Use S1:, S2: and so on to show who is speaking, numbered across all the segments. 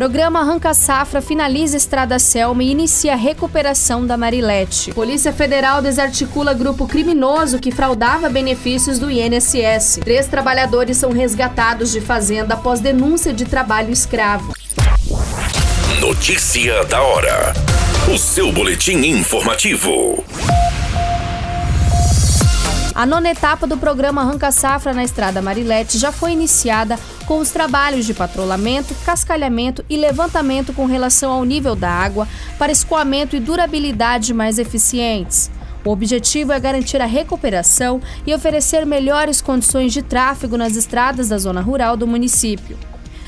S1: Programa Arranca Safra finaliza Estrada Selma e inicia a recuperação da Marilete. Polícia Federal desarticula grupo criminoso que fraudava benefícios do INSS. Três trabalhadores são resgatados de fazenda após denúncia de trabalho escravo.
S2: Notícia da hora. O seu boletim informativo.
S1: A nona etapa do programa Arranca Safra na Estrada Marilete já foi iniciada com os trabalhos de patrulhamento, cascalhamento e levantamento com relação ao nível da água para escoamento e durabilidade mais eficientes. O objetivo é garantir a recuperação e oferecer melhores condições de tráfego nas estradas da zona rural do município.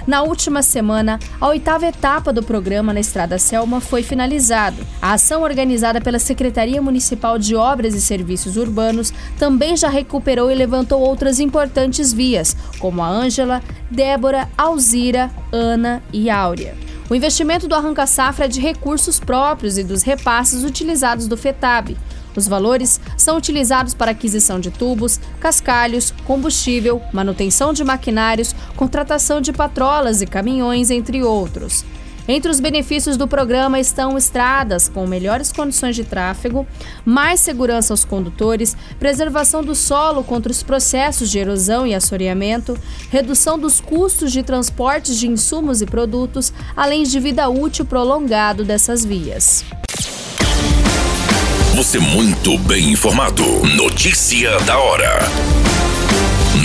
S1: Na última semana, a oitava etapa do programa na Estrada Selma foi finalizada. A ação organizada pela Secretaria Municipal de Obras e Serviços Urbanos também já recuperou e levantou outras importantes vias, como a Ângela, Débora, Alzira, Ana e Áurea. O investimento do Arranca Safra é de recursos próprios e dos repasses utilizados do FETAB. Os valores são utilizados para aquisição de tubos, cascalhos, combustível, manutenção de maquinários, contratação de patrolas e caminhões, entre outros. Entre os benefícios do programa estão estradas com melhores condições de tráfego, mais segurança aos condutores, preservação do solo contra os processos de erosão e assoreamento, redução dos custos de transportes de insumos e produtos, além de vida útil prolongado dessas vias.
S2: Você muito bem informado. Notícia da hora.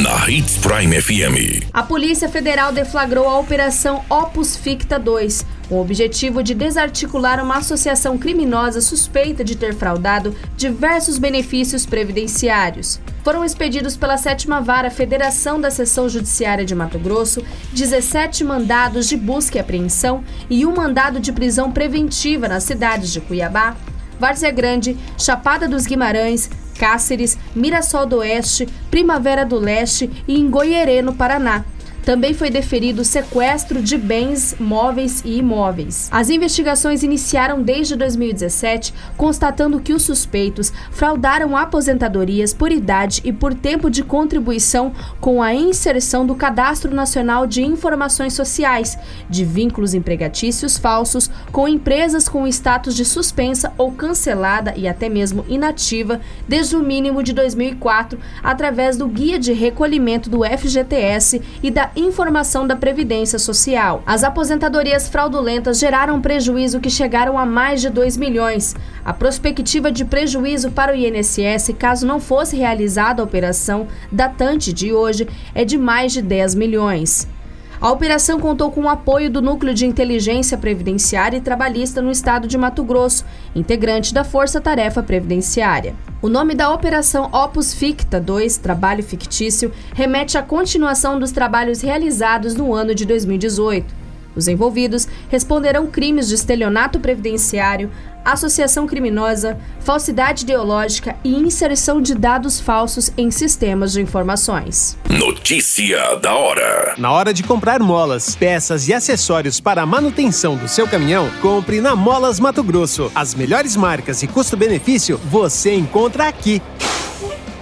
S2: Na Hits Prime FM.
S1: A Polícia Federal deflagrou a Operação Opus Ficta 2, com o objetivo de desarticular uma associação criminosa suspeita de ter fraudado diversos benefícios previdenciários. Foram expedidos pela sétima vara Federação da Seção Judiciária de Mato Grosso 17 mandados de busca e apreensão e um mandado de prisão preventiva nas cidades de Cuiabá, Várzea Grande, Chapada dos Guimarães, Cáceres, Mirassol do Oeste, Primavera do Leste e em Goierê, no Paraná. Também foi deferido sequestro de bens móveis e imóveis. As investigações iniciaram desde 2017, constatando que os suspeitos fraudaram aposentadorias por idade e por tempo de contribuição com a inserção do Cadastro Nacional de Informações Sociais, de vínculos empregatícios falsos com empresas com status de suspensa ou cancelada e até mesmo inativa desde o mínimo de 2004, através do Guia de Recolhimento do FGTS e da informação da Previdência Social. As aposentadorias fraudulentas geraram prejuízo que chegaram a mais de 2 milhões. A prospectiva de prejuízo para o INSS, caso não fosse realizada a operação datante de hoje, é de mais de 10 milhões. A operação contou com o apoio do Núcleo de Inteligência Previdenciária e Trabalhista no estado de Mato Grosso, integrante da Força Tarefa Previdenciária. O nome da operação Opus Ficta 2, Trabalho Fictício, remete à continuação dos trabalhos realizados no ano de 2018. Os envolvidos responderão crimes de estelionato previdenciário, associação criminosa, falsidade ideológica e inserção de dados falsos em sistemas de informações.
S2: Notícia da hora.
S3: Na hora de comprar molas, peças e acessórios para a manutenção do seu caminhão, compre na Molas Mato Grosso. As melhores marcas e custo-benefício você encontra aqui.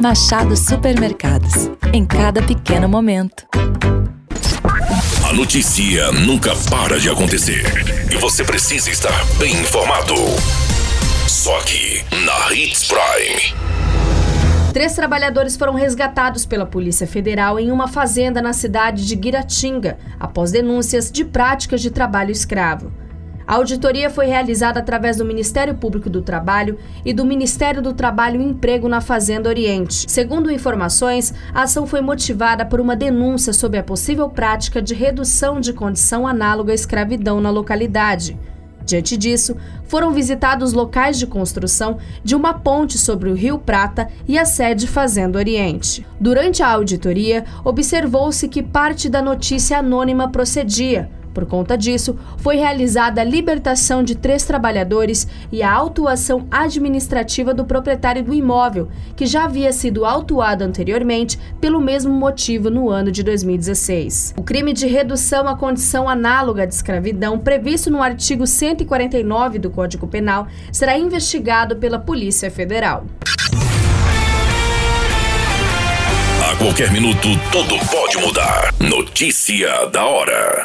S4: Machado Supermercados. Em cada pequeno momento.
S2: A notícia nunca para de acontecer. E você precisa estar bem informado. Só aqui, na Hits Prime.
S1: Três trabalhadores foram resgatados pela Polícia Federal em uma fazenda na cidade de Guiratinga, após denúncias de práticas de trabalho escravo. A auditoria foi realizada através do Ministério Público do Trabalho e do Ministério do Trabalho e Emprego na Fazenda Oriente. Segundo informações, a ação foi motivada por uma denúncia sobre a possível prática de redução de condição análoga à escravidão na localidade. Diante disso, foram visitados locais de construção de uma ponte sobre o Rio Prata e a sede Fazenda Oriente. Durante a auditoria, observou-se que parte da notícia anônima procedia, por conta disso, foi realizada a libertação de três trabalhadores e a autuação administrativa do proprietário do imóvel, que já havia sido autuado anteriormente pelo mesmo motivo no ano de 2016. O crime de redução à condição análoga de escravidão, previsto no artigo 149 do Código Penal, será investigado pela Polícia Federal.
S2: A qualquer minuto, tudo pode mudar. Notícia da hora.